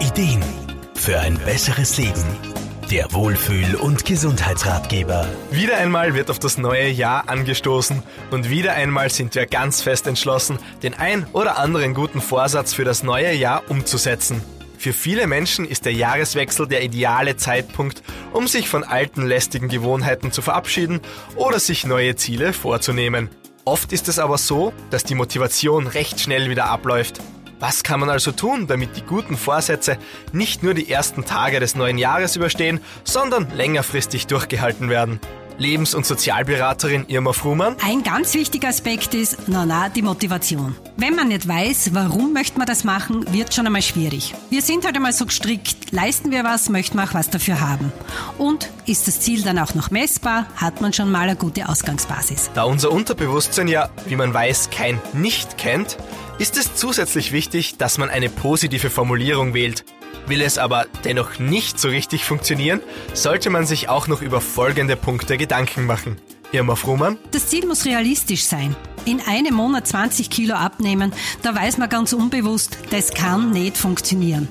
Ideen für ein besseres Leben. Der Wohlfühl- und Gesundheitsratgeber. Wieder einmal wird auf das neue Jahr angestoßen und wieder einmal sind wir ganz fest entschlossen, den ein oder anderen guten Vorsatz für das neue Jahr umzusetzen. Für viele Menschen ist der Jahreswechsel der ideale Zeitpunkt, um sich von alten lästigen Gewohnheiten zu verabschieden oder sich neue Ziele vorzunehmen. Oft ist es aber so, dass die Motivation recht schnell wieder abläuft. Was kann man also tun, damit die guten Vorsätze nicht nur die ersten Tage des neuen Jahres überstehen, sondern längerfristig durchgehalten werden? Lebens- und Sozialberaterin Irma Frumann. Ein ganz wichtiger Aspekt ist, na na, die Motivation. Wenn man nicht weiß, warum möchte man das machen, wird schon einmal schwierig. Wir sind halt einmal so gestrickt, leisten wir was, möchten wir auch was dafür haben. Und ist das Ziel dann auch noch messbar, hat man schon mal eine gute Ausgangsbasis. Da unser Unterbewusstsein ja, wie man weiß, kein Nicht kennt, ist es zusätzlich wichtig, dass man eine positive Formulierung wählt. Will es aber dennoch nicht so richtig funktionieren, sollte man sich auch noch über folgende Punkte Gedanken machen. Irma Frumann? Das Ziel muss realistisch sein. In einem Monat 20 Kilo abnehmen, da weiß man ganz unbewusst, das kann nicht funktionieren.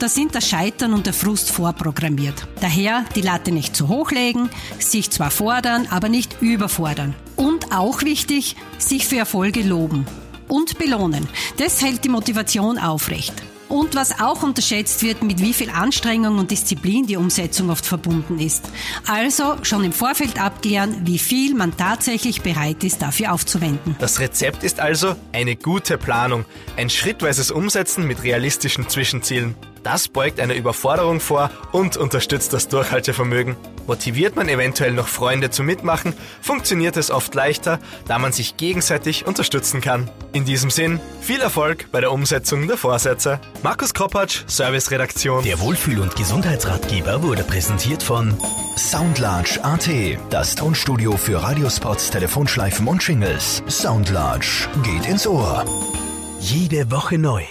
Da sind das Scheitern und der Frust vorprogrammiert. Daher die Latte nicht zu hoch legen, sich zwar fordern, aber nicht überfordern. Und auch wichtig, sich für Erfolge loben und belohnen. Das hält die Motivation aufrecht. Und was auch unterschätzt wird, mit wie viel Anstrengung und Disziplin die Umsetzung oft verbunden ist. Also schon im Vorfeld abklären, wie viel man tatsächlich bereit ist, dafür aufzuwenden. Das Rezept ist also eine gute Planung, ein schrittweises Umsetzen mit realistischen Zwischenzielen. Das beugt einer Überforderung vor und unterstützt das Durchhaltevermögen. Motiviert man eventuell noch Freunde zum Mitmachen, funktioniert es oft leichter, da man sich gegenseitig unterstützen kann. In diesem Sinn, viel Erfolg bei der Umsetzung der Vorsätze. Markus Kropatsch, Serviceredaktion. Der Wohlfühl- und Gesundheitsratgeber wurde präsentiert von Soundlarge AT, das Tonstudio für Radiospots, Telefonschleifen und Jingles. Soundlarge geht ins Ohr. Jede Woche neu.